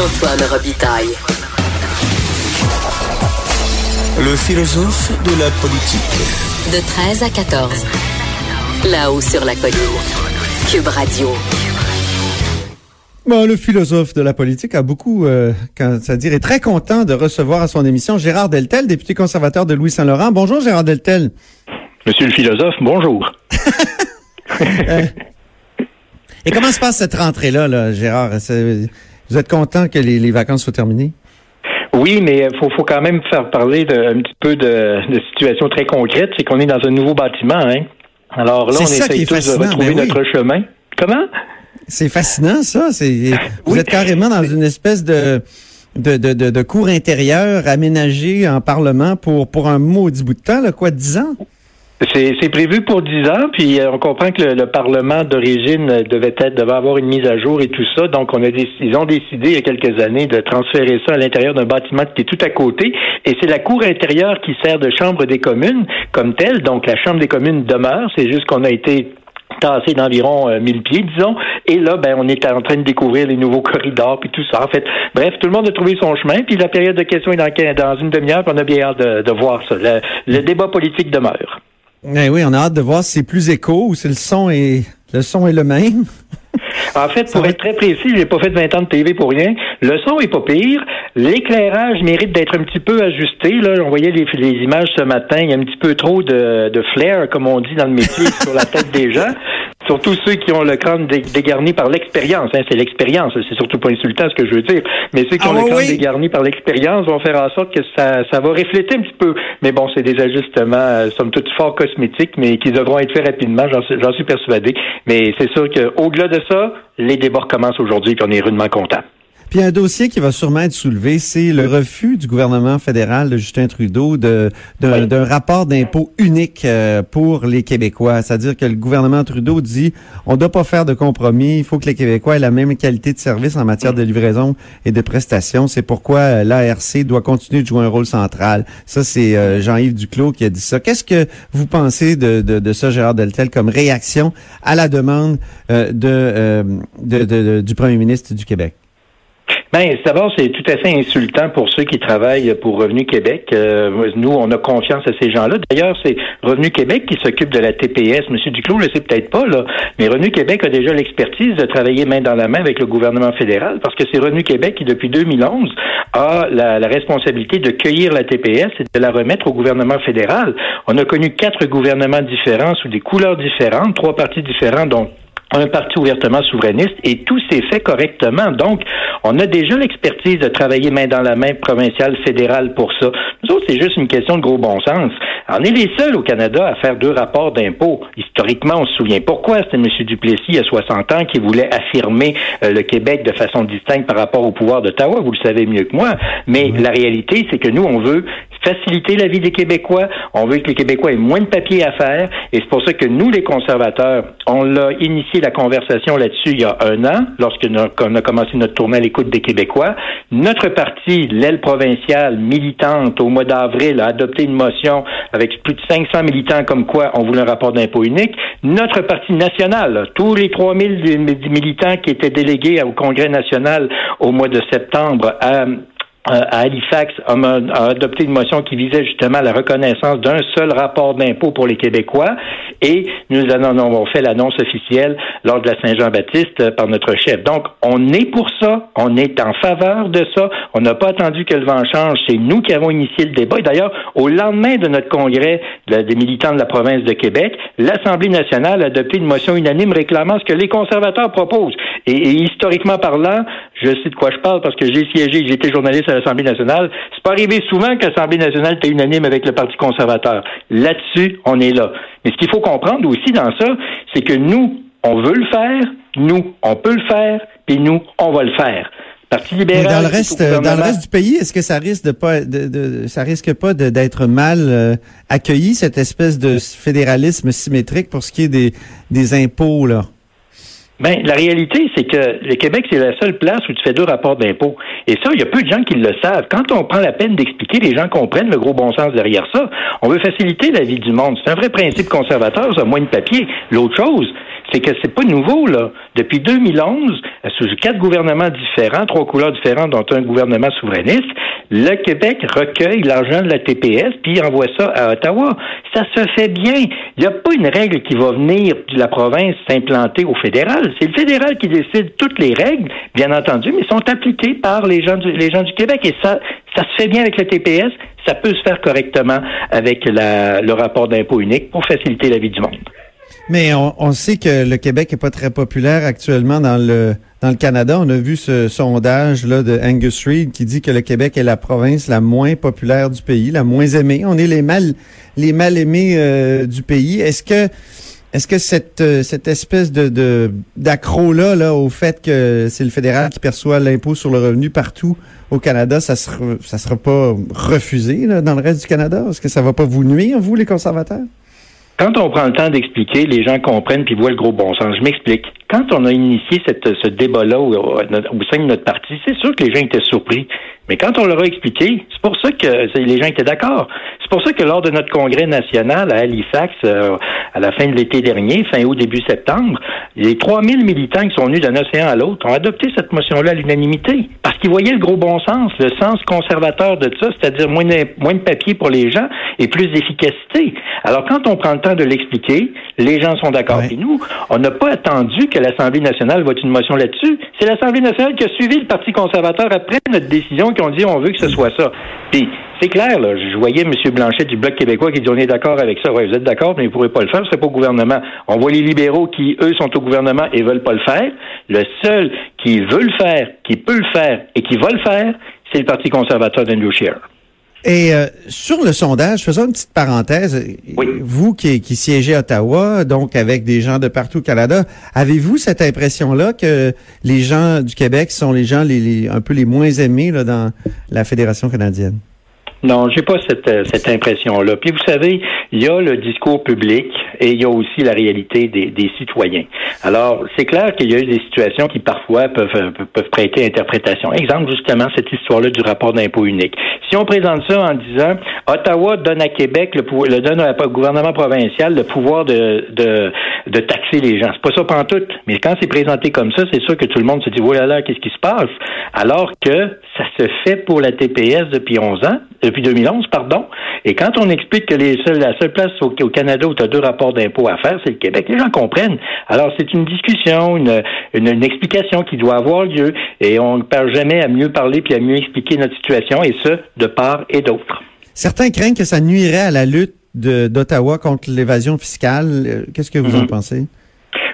Antoine Robitaille. Le philosophe de la politique. De 13 à 14. Là-haut sur la colline. Cube Radio. Bon, le philosophe de la politique a beaucoup, euh, c'est-à-dire est très content de recevoir à son émission Gérard Deltel, député conservateur de Louis-Saint-Laurent. Bonjour Gérard Deltel. Monsieur le philosophe, bonjour. Euh, et comment se passe cette rentrée-là, là, Gérard? Vous êtes content que les, les vacances soient terminées? Oui, mais il faut, faut quand même faire parler de, un petit peu de, de situation très concrète. C'est qu'on est dans un nouveau bâtiment. Hein? Alors là, on essaie tous de retrouver ben oui. notre chemin. Comment? C'est fascinant, ça. C'est, vous êtes carrément dans une espèce de, de, de, de, de cours intérieur aménagé en Parlement pour, pour un maudit bout de temps, là, quoi, dix ans? C'est prévu pour 10 ans, puis euh, on comprend que le, le Parlement d'origine devait être devait avoir une mise à jour et tout ça. Donc, on a ils ont décidé il y a quelques années de transférer ça à l'intérieur d'un bâtiment qui est tout à côté. Et c'est la cour intérieure qui sert de chambre des communes comme telle. Donc, la chambre des communes demeure. C'est juste qu'on a été tassé d'environ euh, 1000 pieds, disons. Et là, ben, on est en train de découvrir les nouveaux corridors puis tout ça. En fait, bref, tout le monde a trouvé son chemin. Puis la période de questions est dans, dans une demi-heure. On a bien hâte de, de voir ça. Le, le débat politique demeure. Eh oui, on a hâte de voir si c'est plus écho ou si le son est le son est le même. En fait, pour être très précis, j'ai pas fait 20 ans de TV pour rien. Le son est pas pire. L'éclairage mérite d'être un petit peu ajusté. Là, on voyait les, les, images ce matin. Il y a un petit peu trop de, de flair, comme on dit dans le métier, sur la tête des gens. Surtout ceux qui ont le crâne dégarni par l'expérience. Hein, c'est l'expérience. C'est surtout pas insultant ce que je veux dire. Mais ceux qui Ah ont le oui, crâne oui. dégarni par l'expérience vont faire en sorte que ça, ça va refléter un petit peu. Mais bon, c'est des ajustements, euh, somme toute, fort cosmétiques, mais qui devront être faits rapidement. J'en suis, persuadé. Mais c'est sûr qu'au-delà de ça, les débats recommencent aujourd'hui, puis on est rudement contents. Puis un dossier qui va sûrement être soulevé, c'est le refus du gouvernement fédéral de Justin Trudeau de d'un Oui. d'un rapport d'impôt unique euh, pour les Québécois. C'est-à-dire que le gouvernement Trudeau dit on ne doit pas faire de compromis, il faut que les Québécois aient la même qualité de service en matière de livraison et de prestations. C'est pourquoi euh, l'ARC doit continuer de jouer un rôle central. Ça, c'est euh, Jean-Yves Duclos qui a dit ça. Qu'est-ce que vous pensez de, de, de ça, Gérard Deltel, comme réaction à la demande de, de- de- de- du premier ministre du Québec? Ben, d'abord, c'est tout à fait insultant pour ceux qui travaillent pour Revenu Québec. Euh, nous, on a confiance à ces gens-là. D'ailleurs, c'est Revenu Québec qui s'occupe de la TPS. Monsieur Duclos le sait peut-être pas, là, mais Revenu Québec a déjà l'expertise de travailler main dans la main avec le gouvernement fédéral parce que c'est Revenu Québec qui, depuis 2011, a la, la responsabilité de cueillir la TPS et de la remettre au gouvernement fédéral. On a connu quatre gouvernements différents sous des couleurs différentes, trois partis différents, dont un parti ouvertement souverainiste et tout s'est fait correctement. Donc, on a déjà l'expertise de travailler main dans la main provinciale, fédérale pour ça. Nous autres, c'est juste une question de gros bon sens. On est les seuls au Canada à faire deux rapports d'impôts. Historiquement, on se souvient pourquoi. C'était M. Duplessis, à 60 ans, qui voulait affirmer euh, le Québec de façon distincte par rapport au pouvoir d'Ottawa. Vous le savez mieux que moi. Mais la réalité, c'est que nous, on veut faciliter la vie des Québécois. On veut que les Québécois aient moins de papiers à faire. Et c'est pour ça que nous, les conservateurs, on l'a initié la conversation là-dessus il y a un an, lorsque nous- qu'on a commencé notre tournée à l'écoute des Québécois. Notre parti, l'aile provinciale militante, au mois d'avril, a adopté une motion avec plus de 500 militants comme quoi on voulait un rapport d'impôt unique. Notre parti national, tous les 3000 des- des militants qui étaient délégués au Congrès national au mois de septembre euh, à Halifax a, a adopté une motion qui visait justement la reconnaissance d'un seul rapport d'impôt pour les Québécois et nous en avons fait l'annonce officielle lors de la Saint-Jean-Baptiste euh, par notre chef. Donc, on est pour ça, on est en faveur de ça, on n'a pas attendu que le vent change, c'est nous qui avons initié le débat. Et d'ailleurs, au lendemain de notre congrès de- des militants de la province de Québec, l'Assemblée nationale a adopté une motion unanime réclamant ce que les conservateurs proposent. Et historiquement parlant, je sais de quoi je parle parce que j'ai siégé, j'ai été journaliste à l'Assemblée nationale. C'est pas arrivé souvent que l'Assemblée nationale était unanime avec le Parti conservateur. Là-dessus, on est là. Mais ce qu'il faut comprendre aussi dans ça, c'est que nous, on veut le faire, nous, on peut le faire, puis nous, on va le faire. Parti libéral. dans le reste, dans le reste du pays, est-ce que ça risque de pas, de, de- ça risque pas d'être mal euh, accueilli cette espèce de fédéralisme symétrique pour ce qui est des, des impôts là? Ben, la réalité, c'est que le Québec, c'est la seule place où tu fais deux rapports d'impôts. Et ça, il y a peu de gens qui le savent. Quand on prend la peine d'expliquer, les gens comprennent le gros bon sens derrière ça. On veut faciliter la vie du monde. C'est un vrai principe conservateur, ça, moins de papier. L'autre chose, c'est que c'est pas nouveau, là. Depuis 2011, sous quatre gouvernements différents, trois couleurs différentes, dont un gouvernement souverainiste, le Québec recueille l'argent de la TPS puis envoie ça à Ottawa. Ça se fait bien. Il n'y a pas une règle qui va venir de la province s'implanter au fédéral. C'est le fédéral qui décide toutes les règles, bien entendu, mais sont appliquées par les gens du, Québec. Et ça, ça se fait bien avec le TPS. Ça peut se faire correctement avec le rapport d'impôt unique pour faciliter la vie du monde. Mais on, on sait que le Québec est pas très populaire actuellement dans le dans le Canada. On a vu ce sondage là de Angus Reid qui dit que le Québec est la province la moins populaire du pays, la moins aimée. On est les mal les mal aimés euh, du pays. Est-ce que est-ce que cette euh, cette espèce de d'accro là là au fait que c'est le fédéral qui perçoit l'impôt sur le revenu partout au Canada, ça sera ça sera pas refusé là, dans le reste du Canada? Est-ce que ça va pas vous nuire vous les conservateurs? Quand on prend le temps d'expliquer, les gens comprennent puis voient le gros bon sens. Je m'explique. Quand on a initié cette, ce débat-là au, sein de notre parti, c'est sûr que les gens étaient surpris. Mais quand on leur a expliqué, c'est pour ça que les gens étaient d'accord. C'est pour ça que lors de notre congrès national à Halifax, euh, à la fin de l'été dernier, fin août, début septembre, les 3000 militants qui sont venus d'un océan à l'autre ont adopté cette motion-là à l'unanimité parce qu'ils voyaient le gros bon sens, le sens conservateur de ça, c'est-à-dire moins de, moins de papier pour les gens et plus d'efficacité. Alors, quand on prend le temps de l'expliquer, les gens sont d'accord. Ouais. Et nous, on n'a pas attendu que l'Assemblée nationale vote une motion là-dessus. C'est l'Assemblée nationale qui a suivi le Parti conservateur après notre décision, qui ont dit on veut que ce soit ça. Puis, c'est clair, là, je voyais M. Blanchet du Bloc québécois qui dit on est d'accord avec ça. Ouais, vous êtes d'accord, mais vous ne pourrez pas le faire, c'est pas au gouvernement. On voit les libéraux qui, eux, sont au gouvernement et veulent pas le faire. Le seul qui veut le faire, qui peut le faire et qui va le faire, c'est le Parti conservateur d'Andrew Scheer. Et euh, sur le sondage, faisons une petite parenthèse. Oui. Vous qui, qui siégez à Ottawa, donc avec des gens de partout au Canada, avez-vous cette impression-là que les gens du Québec sont les gens les, les- un peu les moins aimés là, dans la Fédération canadienne? Non, j'ai pas cette, euh, cette impression-là. Puis vous savez, il y a le discours public et il y a aussi la réalité des, des citoyens. Alors, c'est clair qu'il y a eu des situations qui parfois peuvent, euh, peuvent prêter interprétation. Exemple, justement, cette histoire-là du rapport d'impôt unique. Si on présente ça en disant Ottawa donne à Québec le pouvoir, le donne au gouvernement provincial le pouvoir de, de, de taxer les gens. C'est pas ça pantoute. Mais quand c'est présenté comme ça, c'est sûr que tout le monde se dit, voilà là, qu'est-ce qui se passe? Alors que ça se fait pour la TPS depuis 11 ans, depuis 2011, pardon. Et quand on explique que les seuls, la seule place au, au Canada où tu as deux rapports d'impôt à faire, c'est le Québec, les gens comprennent. Alors, c'est une discussion, une, une, une explication qui doit avoir lieu et on ne perd jamais à mieux parler puis à mieux expliquer notre situation et ce, de part et d'autre. Certains craignent que ça nuirait à la lutte d'Ottawa contre l'évasion fiscale. Euh, Qu'est-ce que vous en Mhm. pensez?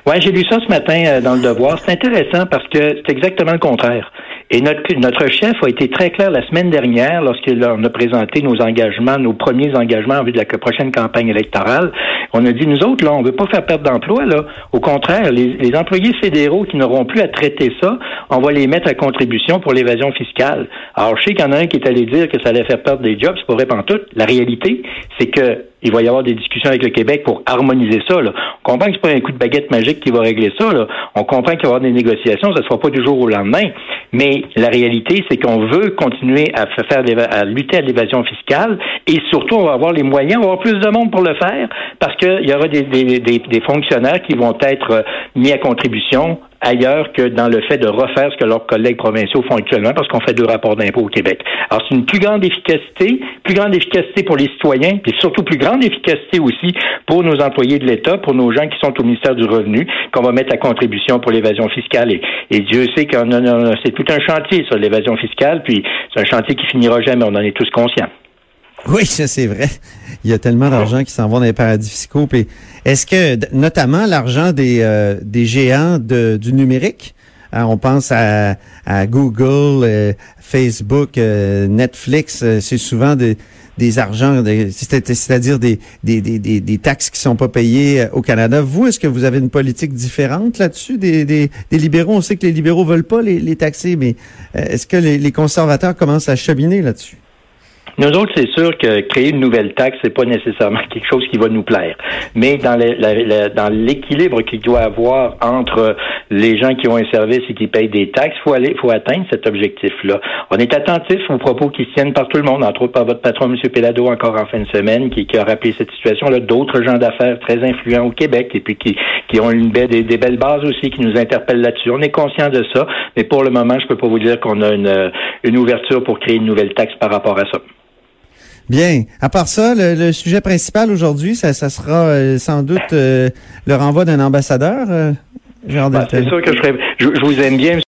Ouais, j'ai lu ça ce matin euh, dans le Devoir. C'est intéressant parce que c'est exactement le contraire. Et notre, notre chef a été très clair la semaine dernière lorsqu'il a- présenté nos engagements, nos premiers engagements en vue de la prochaine campagne électorale. On a dit, nous autres, là, on veut pas faire perdre d'emplois, là. Au contraire, les, les employés fédéraux qui n'auront plus à traiter ça, on va les mettre à contribution pour l'évasion fiscale. Alors, je sais qu'il y en a un qui est allé dire que ça allait faire perdre des jobs, c'est pas vrai pantoute. La réalité, c'est que il va y avoir des discussions avec le Québec pour harmoniser ça. Là. On comprend que c'est pas un coup de baguette magique qui va régler ça. Là. On comprend qu'il va y avoir des négociations, ça ne sera pas du jour au lendemain. Mais la réalité, c'est qu'on veut continuer à fa- faire à lutter à l'évasion fiscale et surtout, on va avoir les moyens, on va avoir plus de monde pour le faire parce qu'il y aura des, des, des, des fonctionnaires qui vont être euh, mis à contribution ailleurs que dans le fait de refaire ce que leurs collègues provinciaux font actuellement parce qu'on fait deux rapports d'impôt au Québec. Alors, c'est une plus grande efficacité, plus grande efficacité pour les citoyens, puis surtout plus grande efficacité aussi pour nos employés de l'État, pour nos gens qui sont au ministère du Revenu, qu'on va mettre à contribution pour l'évasion fiscale. Et, et Dieu sait que c'est tout un chantier, ça, l'évasion fiscale, puis c'est un chantier qui finira jamais, on en est tous conscients. Oui, ça c'est vrai. Il y a tellement d'argent qui s'en va dans les paradis fiscaux. Est-ce que, notamment l'argent des, euh, des géants du numérique, Hein, on pense à, Google, euh, Facebook, euh, Netflix. c'est souvent des, des argents, c'est-à-dire des, des, des, des, taxes qui sont pas payées au Canada. Vous, est-ce que vous avez une politique différente là-dessus des, des, libéraux? On sait que les libéraux veulent pas les, taxer, mais est-ce que les, les conservateurs commencent à cheminer là-dessus? Nous autres, c'est sûr que créer une nouvelle taxe, c'est pas nécessairement quelque chose qui va nous plaire. Mais dans l'équilibre qu'il doit avoir entre les gens qui ont un service et qui payent des taxes, faut aller, faut atteindre cet objectif-là. On est attentif aux propos qui se tiennent par tout le monde, entre autres par votre patron, M. Pelado, encore en fin de semaine, qui, qui a rappelé cette situation-là. D'autres gens d'affaires très influents au Québec et puis qui, qui ont une belle- des, des belles bases aussi qui nous interpellent là-dessus. On est conscient de ça, mais pour le moment, je peux pas vous dire qu'on a une, une ouverture pour créer une nouvelle taxe par rapport à ça. Bien. À part ça, le, le sujet principal aujourd'hui, ça, ça sera euh, sans doute euh, le renvoi d'un ambassadeur. euh, Ben, Deltel. c'est sûr que je, ferais- je, je vous aime bien,